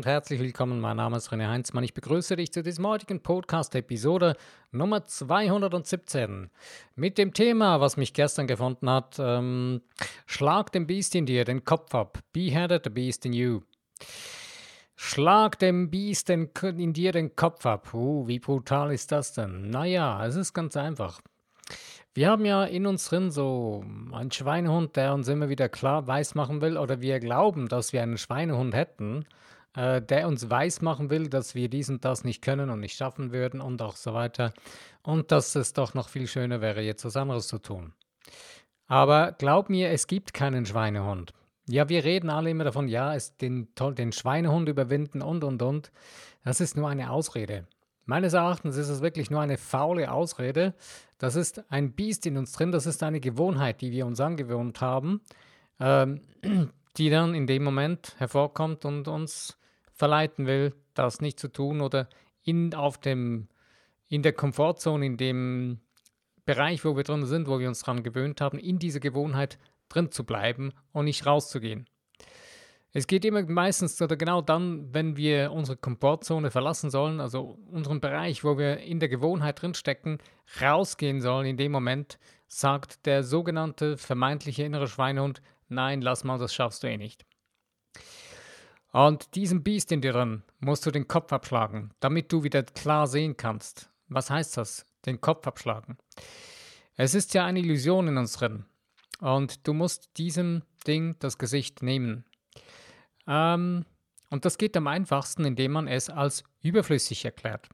und herzlich willkommen. Mein Name ist René Heinzmann. Ich begrüße dich zu diesem heutigen Podcast-Episode Nummer 217 mit dem Thema, was mich gestern gefunden hat: ähm, Schlag dem Biest in dir den Kopf ab. Beheaded the Beast in you. Schlag dem Biest in, dir den Kopf ab. Uh, wie brutal ist das denn? Naja, es ist ganz einfach. Wir haben ja in uns drin so einen Schweinehund, der uns immer wieder klar weismachen will, oder wir glauben, dass wir einen Schweinehund hätten, äh, der uns weismachen will, dass wir dies und das nicht können und nicht schaffen würden und auch so weiter. Und dass es doch noch viel schöner wäre, jetzt was anderes zu tun. Aber glaub mir, es gibt keinen Schweinehund. Ja, wir reden alle immer davon, ja, es den, den Schweinehund überwinden und und und. Das ist nur eine Ausrede. Meines Erachtens ist es wirklich nur eine faule Ausrede. Das ist ein Biest in uns drin, das ist eine Gewohnheit, die wir uns angewohnt haben, ähm, die dann in dem Moment hervorkommt und uns verleiten will, das nicht zu tun oder in, auf dem, in der Komfortzone, in dem Bereich, wo wir drin sind, wo wir uns daran gewöhnt haben, in dieser Gewohnheit drin zu bleiben und nicht rauszugehen. Es geht immer meistens oder genau dann, wenn wir unsere Komfortzone verlassen sollen, also unseren Bereich, wo wir in der Gewohnheit drinstecken, rausgehen sollen. In dem Moment sagt der sogenannte vermeintliche innere Schweinehund, nein, lass mal, das schaffst du eh nicht. Und diesem Biest in dir drin musst du den Kopf abschlagen, damit du wieder klar sehen kannst. Was heißt das? Den Kopf abschlagen. Es ist ja eine Illusion in uns drin. Und du musst diesem Ding das Gesicht nehmen. Ähm, und das geht am einfachsten, indem man es als überflüssig erklärt.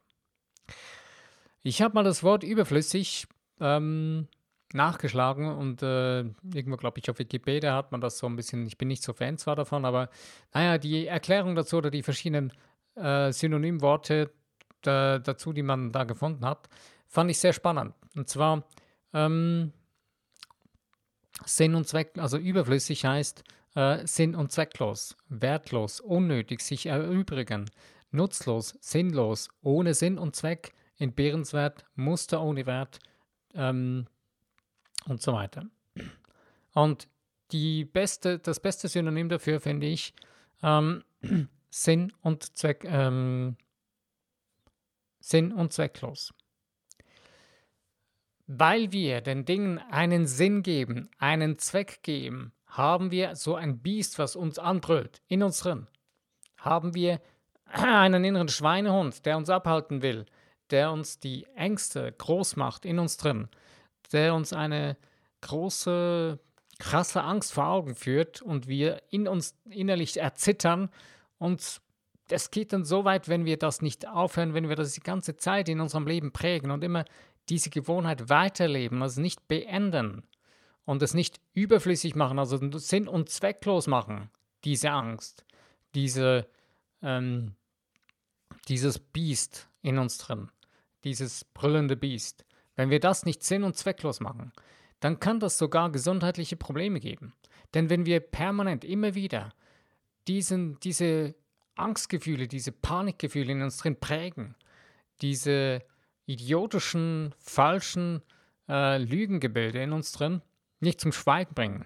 Ich habe mal das Wort überflüssig ähm, nachgeschlagen und äh, irgendwo, glaube ich, auf Wikipedia hat man das so ein bisschen, ich bin nicht so Fan zwar davon, aber naja, die Erklärung dazu oder die verschiedenen äh, Synonymworte da, dazu, die man da gefunden hat, fand ich sehr spannend. Und zwar ähm, Sinn und Zweck, also überflüssig heißt äh, sinn- und zwecklos, wertlos, unnötig, sich erübrigen, nutzlos, sinnlos, ohne Sinn und Zweck, entbehrenswert, Muster ohne Wert ähm, und so weiter. Und die beste, das beste Synonym dafür finde ich ähm, Sinn und Zweck, ähm, Sinn und zwecklos. Weil wir den Dingen einen Sinn geben, einen Zweck geben, haben wir so ein Biest, was uns anbrüllt, in uns drin. Haben wir einen inneren Schweinehund, der uns abhalten will, der uns die Ängste groß macht in uns drin, der uns eine große, krasse Angst vor Augen führt und wir in uns innerlich erzittern und es geht dann so weit, wenn wir das nicht aufhören, wenn wir das die ganze Zeit in unserem Leben prägen und immer diese Gewohnheit weiterleben, also nicht beenden und es nicht überflüssig machen, also sinn- und zwecklos machen, diese Angst, diese, ähm, dieses Biest in uns drin, dieses brüllende Biest. Wenn wir das nicht sinn- und zwecklos machen, dann kann das sogar gesundheitliche Probleme geben. Denn wenn wir permanent immer wieder diesen, diese Angstgefühle, diese Panikgefühle in uns drin prägen, diese idiotischen, falschen äh, Lügengebilde in uns drin nicht zum Schweigen bringen.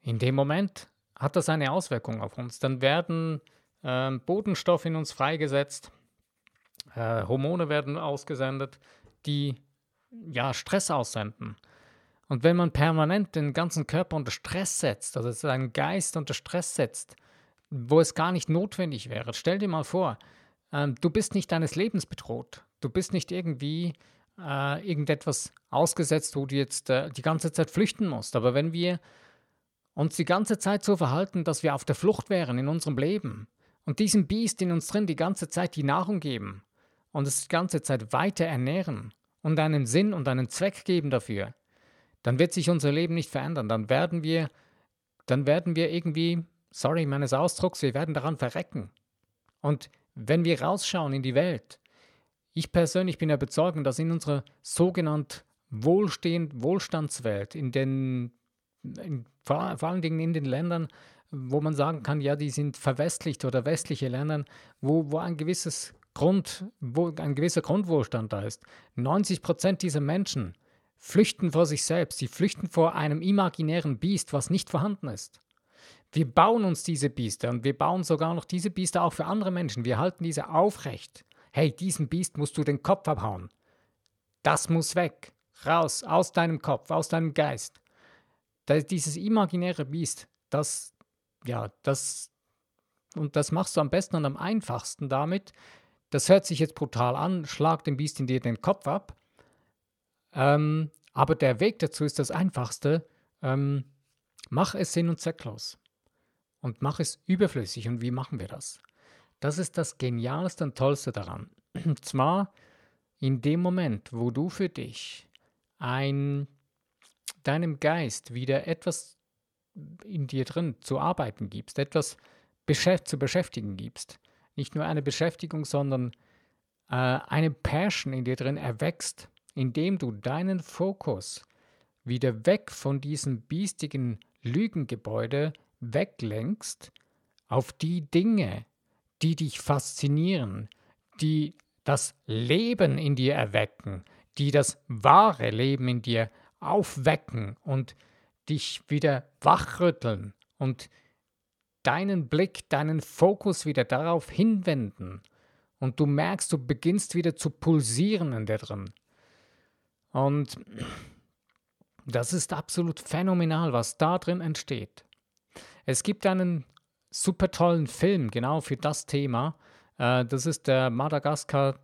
In dem Moment hat das eine Auswirkung auf uns. Dann werden äh, Botenstoffe in uns freigesetzt, äh, Hormone werden ausgesendet, die ja Stress aussenden. Und wenn man permanent den ganzen Körper unter Stress setzt, also seinen Geist unter Stress setzt, wo es gar nicht notwendig wäre, stell dir mal vor, ähm, du bist nicht deines Lebens bedroht. Du bist nicht irgendwie äh, irgendetwas ausgesetzt, wo du jetzt äh, die ganze Zeit flüchten musst. Aber wenn wir uns die ganze Zeit so verhalten, dass wir auf der Flucht wären in unserem Leben und diesem Biest in uns drin die ganze Zeit die Nahrung geben und es die ganze Zeit weiter ernähren und einen Sinn und einen Zweck geben dafür, dann wird sich unser Leben nicht verändern. Dann werden wir, dann werden wir irgendwie, sorry meines Ausdrucks, wir werden daran verrecken. Und wenn wir rausschauen in die Welt, ich persönlich bin der Überzeugung, dass in unserer sogenannten Wohlstehend Wohlstandswelt, in den, in, vor, vor allen Dingen in den Ländern, wo man sagen kann, ja, die sind verwestlicht oder westliche Länder, wo, wo ein gewisses Grund, wo ein gewisser Grundwohlstand da ist. 90 Prozent dieser Menschen flüchten vor sich selbst, sie flüchten vor einem imaginären Biest, was nicht vorhanden ist. Wir bauen uns diese Biester und wir bauen sogar noch diese Biester auch für andere Menschen. Wir halten diese aufrecht. Hey, diesen Biest musst du den Kopf abhauen. Das muss weg. Raus, aus deinem Kopf, aus deinem Geist. Das, dieses imaginäre Biest, das, ja, das, und das machst du am besten und am einfachsten damit. Das hört sich jetzt brutal an, schlag dem Biest in dir den Kopf ab. Ähm, aber der Weg dazu ist das einfachste. Ähm, mach es sinn- und zwecklos. Und mach es überflüssig. Und wie machen wir das? Das ist das Genialste und Tollste daran. Und zwar in dem Moment, wo du für dich ein, deinem Geist wieder etwas in dir drin zu arbeiten gibst, etwas beschäft, zu beschäftigen gibst, nicht nur eine Beschäftigung, sondern äh, eine Passion in dir drin erwächst, indem du deinen Fokus wieder weg von diesem biestigen Lügengebäude weglenkst auf die Dinge, die dich faszinieren, die das Leben in dir erwecken, die das wahre Leben in dir aufwecken und dich wieder wachrütteln und deinen Blick, deinen Fokus wieder darauf hinwenden und du merkst, du beginnst wieder zu pulsieren in dir drin. Und das ist absolut phänomenal, was da drin entsteht. Es gibt einen super tollen Film genau für das Thema. Äh, das ist der Madagaskar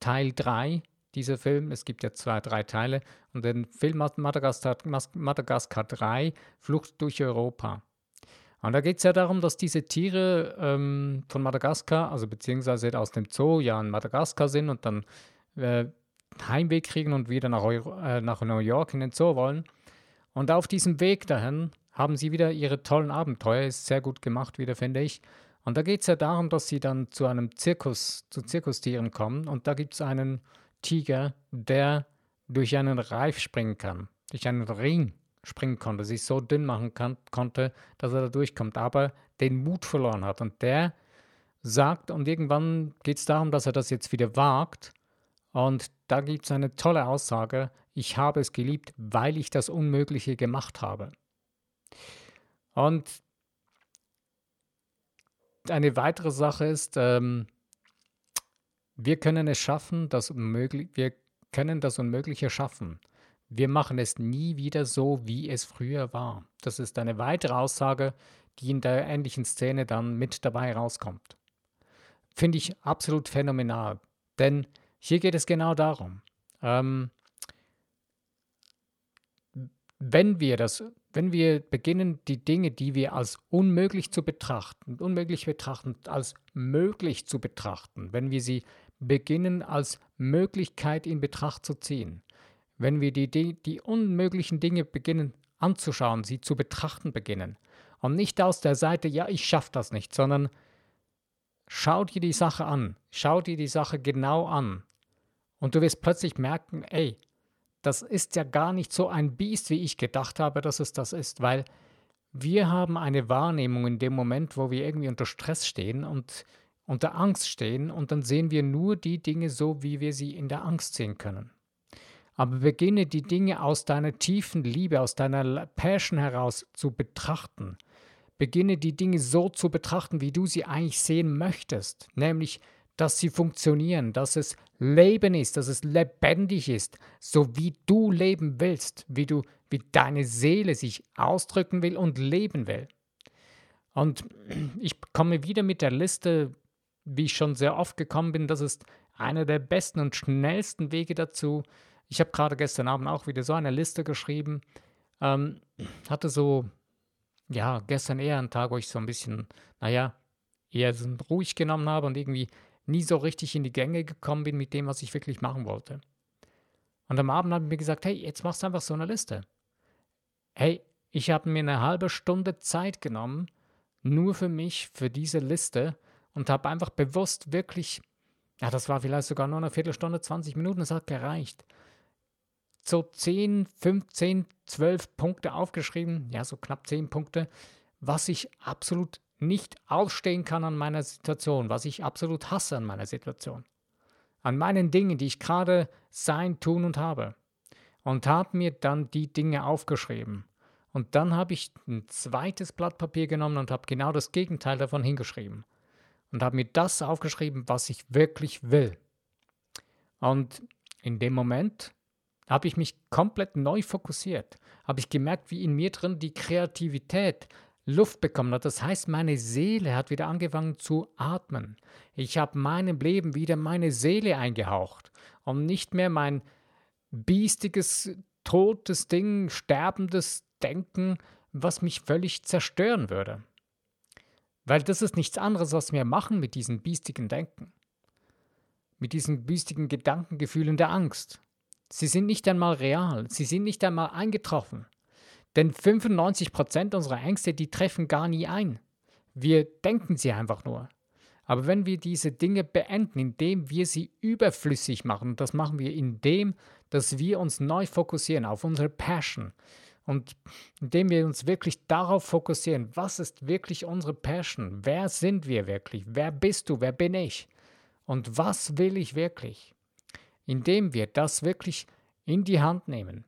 Teil 3, dieser Film. Es gibt ja zwei, drei Teile. Und den Film Madagaskar, Madagaskar 3, Flucht durch Europa. Und da geht es ja darum, dass diese Tiere ähm, von Madagaskar, also beziehungsweise aus dem Zoo, ja in Madagaskar sind und dann äh, Heimweg kriegen und wieder nach, Euro, äh, nach New York in den Zoo wollen. Und auf diesem Weg dahin haben sie wieder ihre tollen Abenteuer. Ist sehr gut gemacht wieder, finde ich. Und da geht es ja darum, dass sie dann zu einem Zirkus, zu Zirkustieren kommen. Und da gibt es einen Tiger, der durch einen Reif springen kann, durch einen Ring springen konnte, sich so dünn machen kann, konnte, dass er da durchkommt, aber den Mut verloren hat. Und der sagt, und irgendwann geht es darum, dass er das jetzt wieder wagt. Und da gibt es eine tolle Aussage, ich habe es geliebt, weil ich das Unmögliche gemacht habe. Und eine weitere Sache ist, ähm, wir können es schaffen, das Unmögliche, wir können das Unmögliche schaffen. Wir machen es nie wieder so, wie es früher war. Das ist eine weitere Aussage, die in der ähnlichen Szene dann mit dabei rauskommt. Finde ich absolut phänomenal, denn hier geht es genau darum. Ähm, wenn wir das, wenn wir beginnen, die Dinge, die wir als unmöglich zu betrachten, unmöglich betrachten, als möglich zu betrachten, wenn wir sie beginnen als Möglichkeit in Betracht zu ziehen, wenn wir die, die, die unmöglichen Dinge beginnen anzuschauen, sie zu betrachten beginnen. Und nicht aus der Seite, ja, ich schaffe das nicht, sondern schau dir die Sache an, schau dir die Sache genau an. Und du wirst plötzlich merken, ey, das ist ja gar nicht so ein Biest, wie ich gedacht habe, dass es das ist, weil wir haben eine Wahrnehmung in dem Moment, wo wir irgendwie unter Stress stehen und unter Angst stehen und dann sehen wir nur die Dinge so, wie wir sie in der Angst sehen können. Aber beginne die Dinge aus deiner tiefen Liebe, aus deiner Passion heraus zu betrachten. Beginne die Dinge so zu betrachten, wie du sie eigentlich sehen möchtest, nämlich dass sie funktionieren, dass es Leben ist, dass es lebendig ist, so wie du leben willst, wie du, wie deine Seele sich ausdrücken will und leben will. Und ich komme wieder mit der Liste, wie ich schon sehr oft gekommen bin, das ist einer der besten und schnellsten Wege dazu, ich habe gerade gestern Abend auch wieder so eine Liste geschrieben. Ähm, hatte so, ja, gestern eher einen Tag, wo ich so ein bisschen, naja, eher so ruhig genommen habe und irgendwie nie so richtig in die Gänge gekommen bin mit dem, was ich wirklich machen wollte. Und am Abend habe ich mir gesagt, hey, jetzt machst du einfach so eine Liste. Hey, ich habe mir eine halbe Stunde Zeit genommen, nur für mich, für diese Liste und habe einfach bewusst wirklich, ja, das war vielleicht sogar nur eine Viertelstunde, 20 Minuten, das hat gereicht so 10, 15, 12 Punkte aufgeschrieben, ja, so knapp 10 Punkte, was ich absolut nicht ausstehen kann an meiner Situation, was ich absolut hasse an meiner Situation, an meinen Dingen, die ich gerade sein, tun und habe. Und habe mir dann die Dinge aufgeschrieben. Und dann habe ich ein zweites Blatt Papier genommen und habe genau das Gegenteil davon hingeschrieben. Und habe mir das aufgeschrieben, was ich wirklich will. Und in dem Moment habe ich mich komplett neu fokussiert. Habe ich gemerkt, wie in mir drin die Kreativität Luft bekommen hat. Das heißt, meine Seele hat wieder angefangen zu atmen. Ich habe meinem Leben wieder meine Seele eingehaucht und nicht mehr mein biestiges, totes Ding, sterbendes Denken, was mich völlig zerstören würde. Weil das ist nichts anderes, was wir machen mit diesem biestigen Denken. Mit diesen biestigen Gedankengefühlen der Angst. Sie sind nicht einmal real, sie sind nicht einmal eingetroffen. Denn 95% unserer Ängste, die treffen gar nie ein. Wir denken sie einfach nur. Aber wenn wir diese Dinge beenden, indem wir sie überflüssig machen, das machen wir indem, dass wir uns neu fokussieren auf unsere Passion. Und indem wir uns wirklich darauf fokussieren, was ist wirklich unsere Passion, wer sind wir wirklich, wer bist du, wer bin ich? Und was will ich wirklich, indem wir das wirklich in die Hand nehmen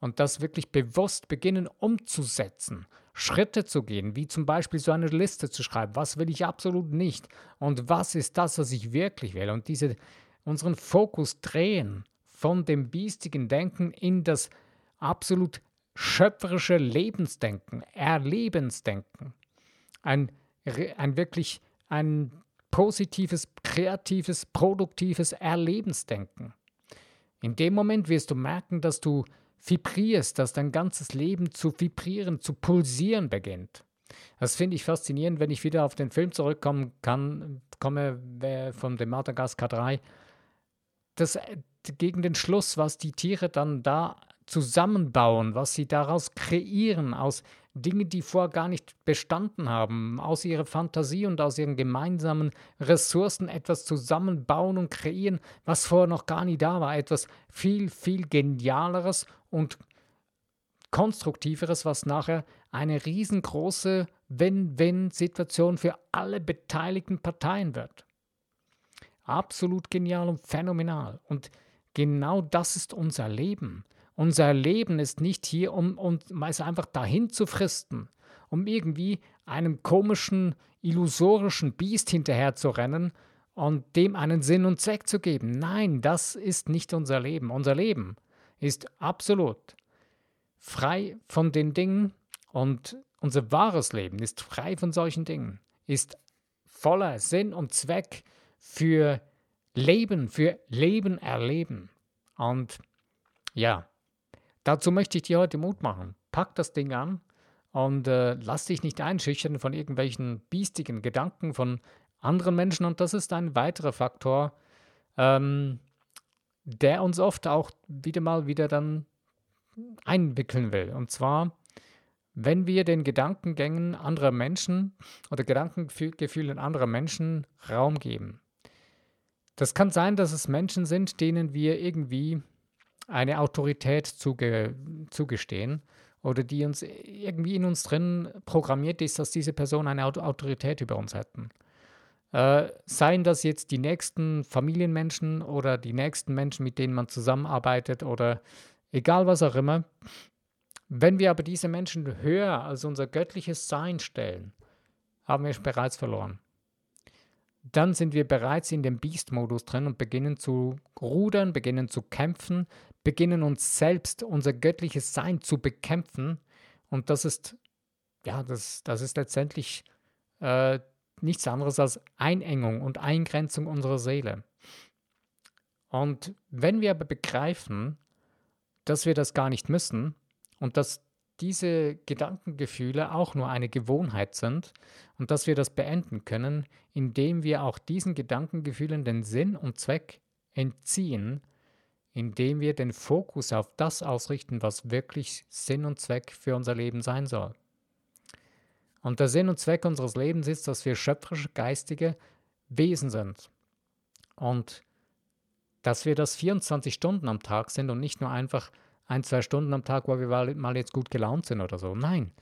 und das wirklich bewusst beginnen umzusetzen, Schritte zu gehen, wie zum Beispiel so eine Liste zu schreiben, was will ich absolut nicht und was ist das, was ich wirklich will und diese, unseren Fokus drehen von dem biestigen Denken in das absolut schöpferische Lebensdenken, Erlebensdenken, ein, ein wirklich ein positives, kreatives, produktives Erlebensdenken. In dem Moment wirst du merken, dass du vibrierst, dass dein ganzes Leben zu vibrieren, zu pulsieren beginnt. Das finde ich faszinierend, wenn ich wieder auf den Film zurückkommen kann, komme von dem Madagaskar 3. Das, äh, gegen den Schluss, was die Tiere dann da zusammenbauen, was sie daraus kreieren, aus Dingen, die vorher gar nicht bestanden haben, aus ihrer Fantasie und aus ihren gemeinsamen Ressourcen etwas zusammenbauen und kreieren, was vorher noch gar nie da war, etwas viel, viel genialeres und konstruktiveres, was nachher eine riesengroße Win-Win-Situation für alle beteiligten Parteien wird. Absolut genial und phänomenal. Und genau das ist unser Leben. Unser Leben ist nicht hier, um uns einfach dahin zu fristen, um irgendwie einem komischen, illusorischen Biest hinterher zu rennen und dem einen Sinn und Zweck zu geben. Nein, das ist nicht unser Leben. Unser Leben ist absolut frei von den Dingen und unser wahres Leben ist frei von solchen Dingen, ist voller Sinn und Zweck für Leben, für Leben erleben. Und ja, Dazu möchte ich dir heute Mut machen. Pack das Ding an und äh, lass dich nicht einschüchtern von irgendwelchen biestigen Gedanken von anderen Menschen. Und das ist ein weiterer Faktor, ähm, der uns oft auch wieder mal wieder dann einwickeln will. Und zwar, wenn wir den Gedankengängen anderer Menschen oder Gedankengefühlen anderer Menschen Raum geben. Das kann sein, dass es Menschen sind, denen wir irgendwie eine Autorität zuge zugestehen oder die uns irgendwie in uns drin programmiert ist, dass diese Person eine Autorität über uns hätten. Äh, seien das jetzt die nächsten Familienmenschen oder die nächsten Menschen, mit denen man zusammenarbeitet oder egal was auch immer. Wenn wir aber diese Menschen höher als unser göttliches Sein stellen, haben wir bereits verloren dann sind wir bereits in dem Beast-Modus drin und beginnen zu rudern, beginnen zu kämpfen, beginnen uns selbst, unser göttliches Sein zu bekämpfen. Und das ist, ja, das, das ist letztendlich äh, nichts anderes als Einengung und Eingrenzung unserer Seele. Und wenn wir aber begreifen, dass wir das gar nicht müssen und dass diese Gedankengefühle auch nur eine Gewohnheit sind und dass wir das beenden können, indem wir auch diesen Gedankengefühlen den Sinn und Zweck entziehen, indem wir den Fokus auf das ausrichten, was wirklich Sinn und Zweck für unser Leben sein soll. Und der Sinn und Zweck unseres Lebens ist, dass wir schöpferische, geistige Wesen sind. Und dass wir das 24 Stunden am Tag sind und nicht nur einfach ein, zwei Stunden am Tag, wo wir mal jetzt gut gelaunt sind oder so. Nein,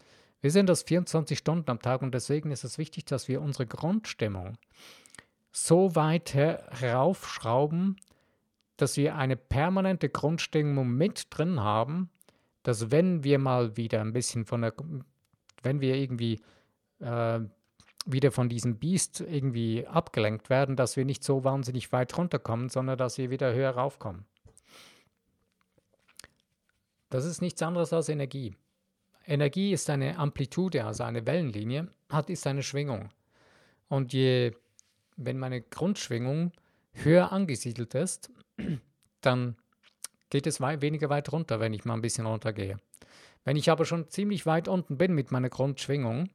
wir sind das 24 Stunden am Tag und deswegen ist es wichtig, dass wir unsere Grundstimmung so weit heraufschrauben, dass wir eine permanente Grundstimmung mit drin haben, dass wenn wir mal wieder ein bisschen von der, wenn wir irgendwie äh, wieder von diesem Biest irgendwie abgelenkt werden, dass wir nicht so wahnsinnig weit runterkommen, sondern dass wir wieder höher raufkommen. Das ist nichts anderes als Energie. Energie ist eine Amplitude, also eine Wellenlinie, hat ist eine Schwingung. Und je, wenn meine Grundschwingung höher angesiedelt ist, dann geht es wei weniger weit runter, wenn ich mal ein bisschen runtergehe. Wenn ich aber schon ziemlich weit unten bin mit meiner Grundschwingung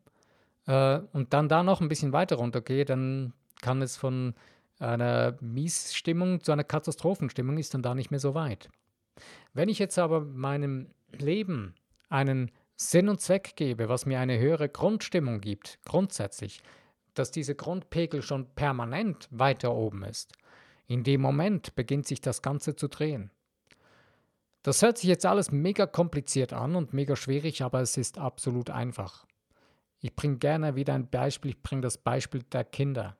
äh, und dann da noch ein bisschen weiter runtergehe, dann kann es von einer Miesstimmung zu einer Katastrophenstimmung ist dann da nicht mehr so weit. Wenn ich jetzt aber meinem Leben einen Sinn und Zweck gebe, was mir eine höhere Grundstimmung gibt, grundsätzlich, dass dieser Grundpegel schon permanent weiter oben ist, in dem Moment beginnt sich das Ganze zu drehen. Das hört sich jetzt alles mega kompliziert an und mega schwierig, aber es ist absolut einfach. Ich bringe gerne wieder ein Beispiel, ich bringe das Beispiel der Kinder.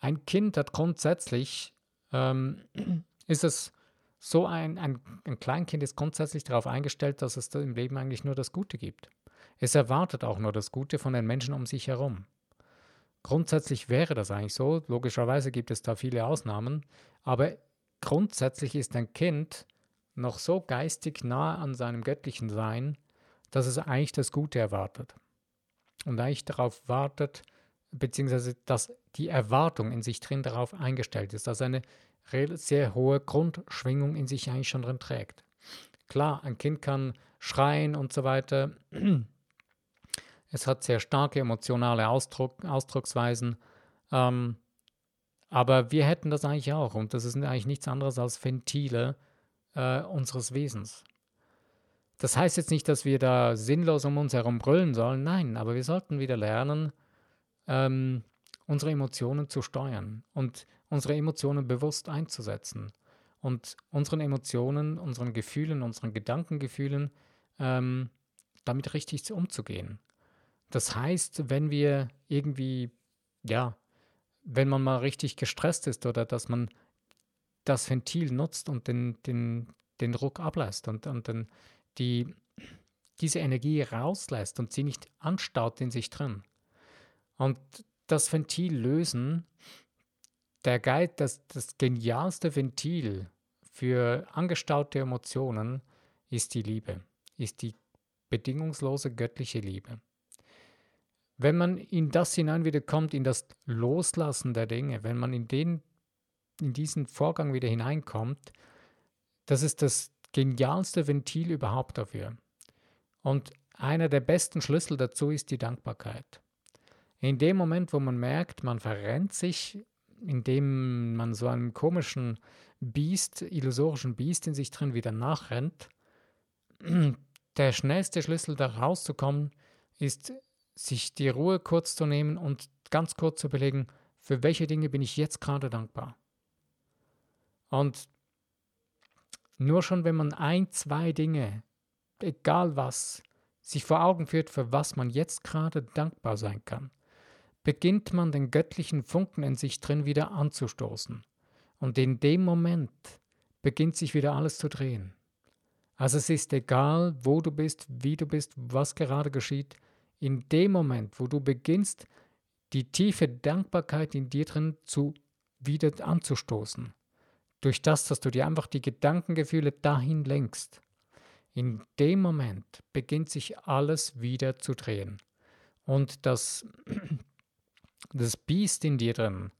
Ein Kind hat grundsätzlich, ähm, ist es so ein, ein, ein Kleinkind ist grundsätzlich darauf eingestellt, dass es im Leben eigentlich nur das Gute gibt. Es erwartet auch nur das Gute von den Menschen um sich herum. Grundsätzlich wäre das eigentlich so. Logischerweise gibt es da viele Ausnahmen. Aber grundsätzlich ist ein Kind noch so geistig nah an seinem göttlichen Sein, dass es eigentlich das Gute erwartet. Und eigentlich darauf wartet, beziehungsweise dass die Erwartung in sich drin darauf eingestellt ist, dass eine sehr hohe Grundschwingung in sich eigentlich schon drin trägt. Klar, ein Kind kann schreien und so weiter. Es hat sehr starke emotionale Ausdruck, Ausdrucksweisen. Ähm, aber wir hätten das eigentlich auch. Und das ist eigentlich nichts anderes als Ventile äh, unseres Wesens. Das heißt jetzt nicht, dass wir da sinnlos um uns herum brüllen sollen. Nein, aber wir sollten wieder lernen, ähm, unsere Emotionen zu steuern und unsere Emotionen bewusst einzusetzen und unseren Emotionen, unseren Gefühlen, unseren Gedankengefühlen ähm, damit richtig umzugehen. Das heißt, wenn wir irgendwie, ja, wenn man mal richtig gestresst ist oder dass man das Ventil nutzt und den, den, den Druck ablässt und, und den, die, diese Energie rauslässt und sie nicht anstaut in sich drin. Und das Ventil lösen, der Guide, das, das genialste Ventil für angestaute Emotionen ist die Liebe, ist die bedingungslose göttliche Liebe. Wenn man in das hinein wieder kommt, in das Loslassen der Dinge, wenn man in, den, in diesen Vorgang wieder hineinkommt, das ist das genialste Ventil überhaupt dafür. Und einer der besten Schlüssel dazu ist die Dankbarkeit. In dem Moment, wo man merkt, man verrennt sich, indem man so einem komischen Biest, illusorischen Biest in sich drin wieder nachrennt, der schnellste Schlüssel da rauszukommen, ist, sich die Ruhe kurz zu nehmen und ganz kurz zu überlegen, für welche Dinge bin ich jetzt gerade dankbar. Und nur schon, wenn man ein, zwei Dinge, egal was, sich vor Augen führt, für was man jetzt gerade dankbar sein kann, beginnt man den göttlichen Funken in sich drin wieder anzustoßen. Und in dem Moment beginnt sich wieder alles zu drehen. Also es ist egal, wo du bist, wie du bist, was gerade geschieht. In dem Moment, wo du beginnst, die tiefe Dankbarkeit in dir drin zu wieder anzustoßen, durch das, dass du dir einfach die Gedankengefühle dahin lenkst, in dem Moment beginnt sich alles wieder zu drehen. Und das das Biest in dir drin,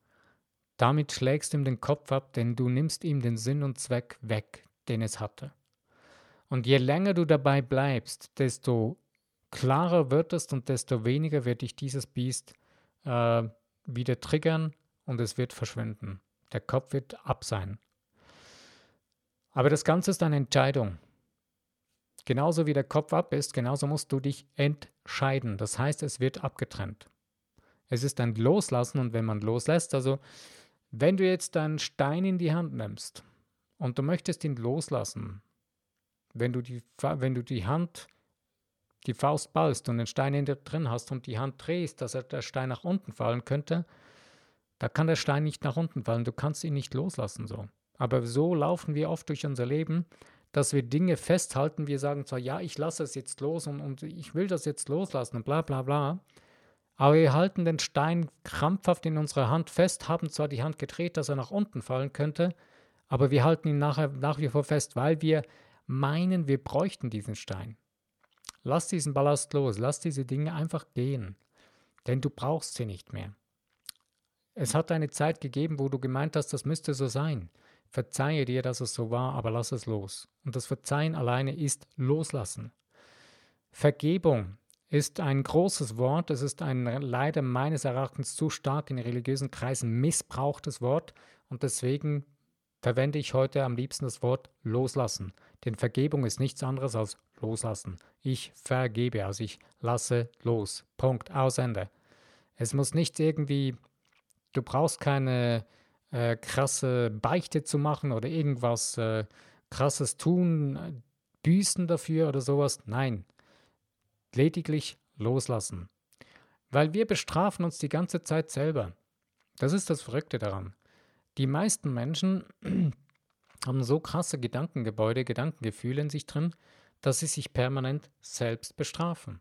damit schlägst du ihm den Kopf ab, denn du nimmst ihm den Sinn und Zweck weg, den es hatte. Und je länger du dabei bleibst, desto klarer wird es und desto weniger wird dich dieses Biest äh, wieder triggern und es wird verschwinden. Der Kopf wird ab sein. Aber das Ganze ist eine Entscheidung. Genauso wie der Kopf ab ist, genauso musst du dich entscheiden. Das heißt, es wird abgetrennt. Es ist ein Loslassen und wenn man loslässt, also wenn du jetzt einen Stein in die Hand nimmst und du möchtest ihn loslassen, wenn du die, wenn du die Hand, die Faust ballst und den Stein in dir drin hast und die Hand drehst, dass der Stein nach unten fallen könnte, da kann der Stein nicht nach unten fallen. Du kannst ihn nicht loslassen so. Aber so laufen wir oft durch unser Leben, dass wir Dinge festhalten. Wir sagen zwar, ja, ich lasse es jetzt los und, und ich will das jetzt loslassen und bla bla bla. Aber wir halten den Stein krampfhaft in unserer Hand fest, haben zwar die Hand gedreht, dass er nach unten fallen könnte, aber wir halten ihn nachher nach wie vor fest, weil wir meinen, wir bräuchten diesen Stein. Lass diesen Ballast los, lass diese Dinge einfach gehen, denn du brauchst sie nicht mehr. Es hat eine Zeit gegeben, wo du gemeint hast, das müsste so sein. Verzeihe dir, dass es so war, aber lass es los. Und das Verzeihen alleine ist Loslassen. Vergebung ist ein großes Wort. Es ist ein leider meines Erachtens zu stark in religiösen Kreisen missbrauchtes Wort. Und deswegen verwende ich heute am liebsten das Wort loslassen. Denn Vergebung ist nichts anderes als loslassen. Ich vergebe, also ich lasse los. Punkt. Aus Ende. Es muss nicht irgendwie, du brauchst keine äh, krasse Beichte zu machen oder irgendwas äh, krasses tun, büßen dafür oder sowas. Nein, lediglich loslassen. Weil wir bestrafen uns die ganze Zeit selber. Das ist das Verrückte daran. Die meisten Menschen haben so krasse Gedankengebäude, Gedankengefühle in sich drin, dass sie sich permanent selbst bestrafen.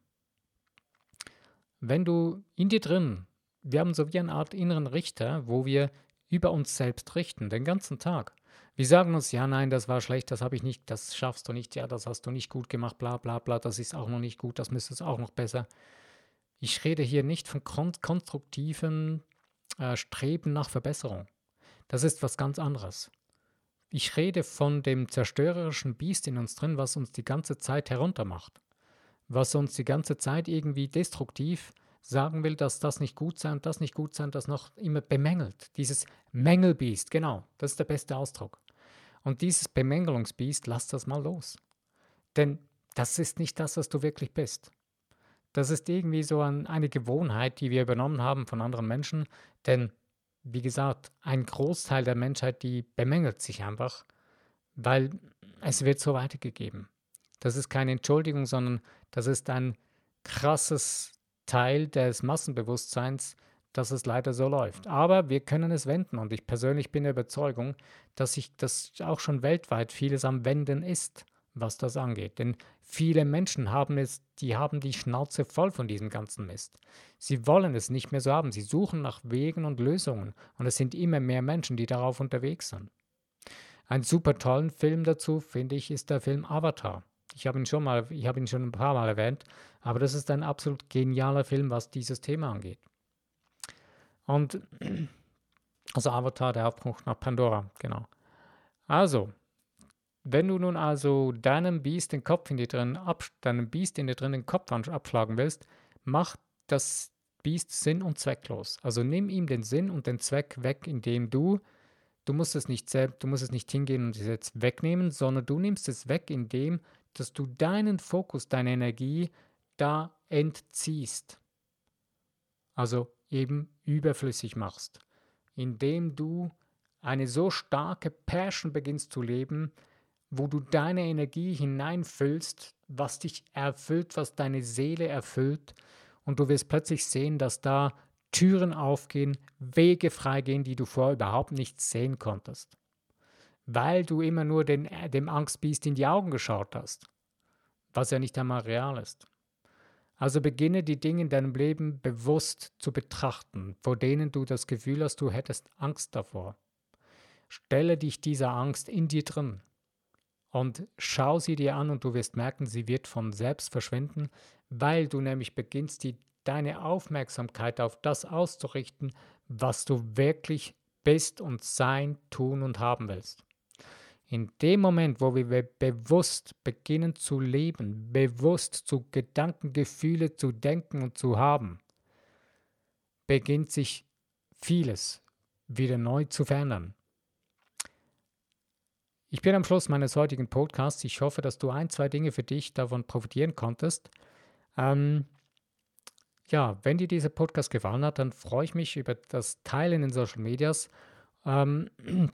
Wenn du in dir drin, wir haben so wie eine Art inneren Richter, wo wir über uns selbst richten, den ganzen Tag. Wir sagen uns, ja, nein, das war schlecht, das habe ich nicht, das schaffst du nicht, ja, das hast du nicht gut gemacht, bla bla bla, das ist auch noch nicht gut, das müsstest auch noch besser. Ich rede hier nicht von konstruktiven äh, Streben nach Verbesserung. Das ist was ganz anderes. Ich rede von dem zerstörerischen Biest in uns drin, was uns die ganze Zeit heruntermacht. Was uns die ganze Zeit irgendwie destruktiv sagen will, dass das nicht gut sei und das nicht gut sei und das noch immer bemängelt. Dieses Mängelbiest, genau, das ist der beste Ausdruck. Und dieses Bemängelungsbiest, lass das mal los. Denn das ist nicht das, was du wirklich bist. Das ist irgendwie so ein, eine Gewohnheit, die wir übernommen haben von anderen Menschen. Denn, wie gesagt, ein Großteil der Menschheit, die bemängelt sich einfach, weil es wird so weitergegeben. Das ist keine Entschuldigung, sondern das ist ein krasses Teil des Massenbewusstseins, dass es leider so läuft. Aber wir können es wenden und ich persönlich bin der Überzeugung, dass sich das auch schon weltweit vieles am Wenden ist, was das angeht. Denn viele Menschen haben es, die haben die Schnauze voll von diesem ganzen Mist. Sie wollen es nicht mehr so haben. Sie suchen nach Wegen und Lösungen und es sind immer mehr Menschen, die darauf unterwegs sind. Ein super tollen Film dazu, finde ich, ist der Film Avatar. Ich habe ihn schon mal, ich habe ihn schon ein paar Mal erwähnt, aber das ist ein absolut genialer Film, was dieses Thema angeht. Und also Avatar, der Aufbruch nach Pandora, genau. Also, wenn du nun also deinem Biest den Kopf in dir drin, deinem Biest in dir drin den Kopf abschlagen willst, mach das Biest sinn- und zwecklos. Also nimm ihm den Sinn und den Zweck weg, indem du, du musst es nicht selbst, du musst es nicht hingehen und es jetzt wegnehmen, sondern du nimmst es weg, indem dass du deinen Fokus, deine Energie da entziehst. Also eben überflüssig machst, indem du eine so starke Passion beginnst zu leben, wo du deine Energie hineinfüllst, was dich erfüllt, was deine Seele erfüllt, und du wirst plötzlich sehen, dass da Türen aufgehen, Wege freigehen, die du vorher überhaupt nicht sehen konntest weil du immer nur den, dem Angstbiest in die Augen geschaut hast, was ja nicht einmal real ist. Also beginne die Dinge in deinem Leben bewusst zu betrachten, vor denen du das Gefühl hast, du hättest Angst davor. Stelle dich dieser Angst in dir drin und schau sie dir an und du wirst merken, sie wird von selbst verschwinden, weil du nämlich beginnst, die, deine Aufmerksamkeit auf das auszurichten, was du wirklich bist und sein, tun und haben willst. In dem Moment, wo wir bewusst beginnen zu leben, bewusst zu Gedanken, Gefühle zu denken und zu haben, beginnt sich vieles wieder neu zu verändern. Ich bin am Schluss meines heutigen Podcasts. Ich hoffe, dass du ein, zwei Dinge für dich davon profitieren konntest. Ähm, ja, wenn dir dieser Podcast gefallen hat, dann freue ich mich über das Teilen in Social Medias. Ähm,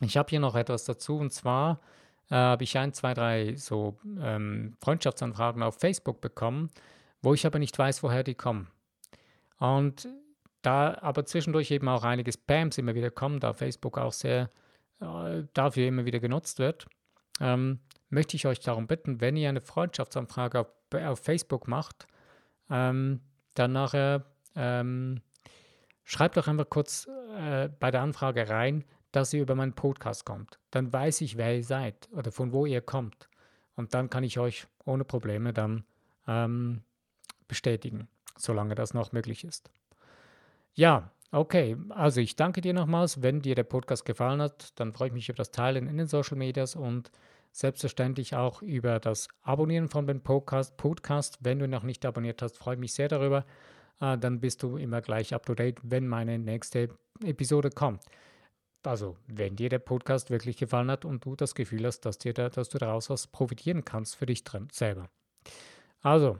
ich habe hier noch etwas dazu und zwar äh, habe ich ein, zwei, drei so ähm, Freundschaftsanfragen auf Facebook bekommen, wo ich aber nicht weiß, woher die kommen. Und da aber zwischendurch eben auch einige Spams immer wieder kommen, da Facebook auch sehr äh, dafür immer wieder genutzt wird, ähm, möchte ich euch darum bitten, wenn ihr eine Freundschaftsanfrage auf, auf Facebook macht, ähm, dann nachher ähm, schreibt doch einfach kurz äh, bei der Anfrage rein, dass ihr über meinen Podcast kommt. Dann weiß ich, wer ihr seid oder von wo ihr kommt. Und dann kann ich euch ohne Probleme dann ähm, bestätigen, solange das noch möglich ist. Ja, okay. Also ich danke dir nochmals. Wenn dir der Podcast gefallen hat, dann freue ich mich über das Teilen in den Social Medias und selbstverständlich auch über das Abonnieren von dem Podcast. Podcast. Wenn du noch nicht abonniert hast, freue ich mich sehr darüber. Äh, dann bist du immer gleich up to date, wenn meine nächste Episode kommt. Also, wenn dir der Podcast wirklich gefallen hat und du das Gefühl hast, dass, dir da, dass du daraus was profitieren kannst für dich drin, selber. Also,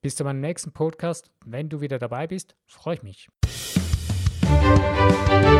bis zu meinem nächsten Podcast. Wenn du wieder dabei bist, freue ich mich. Música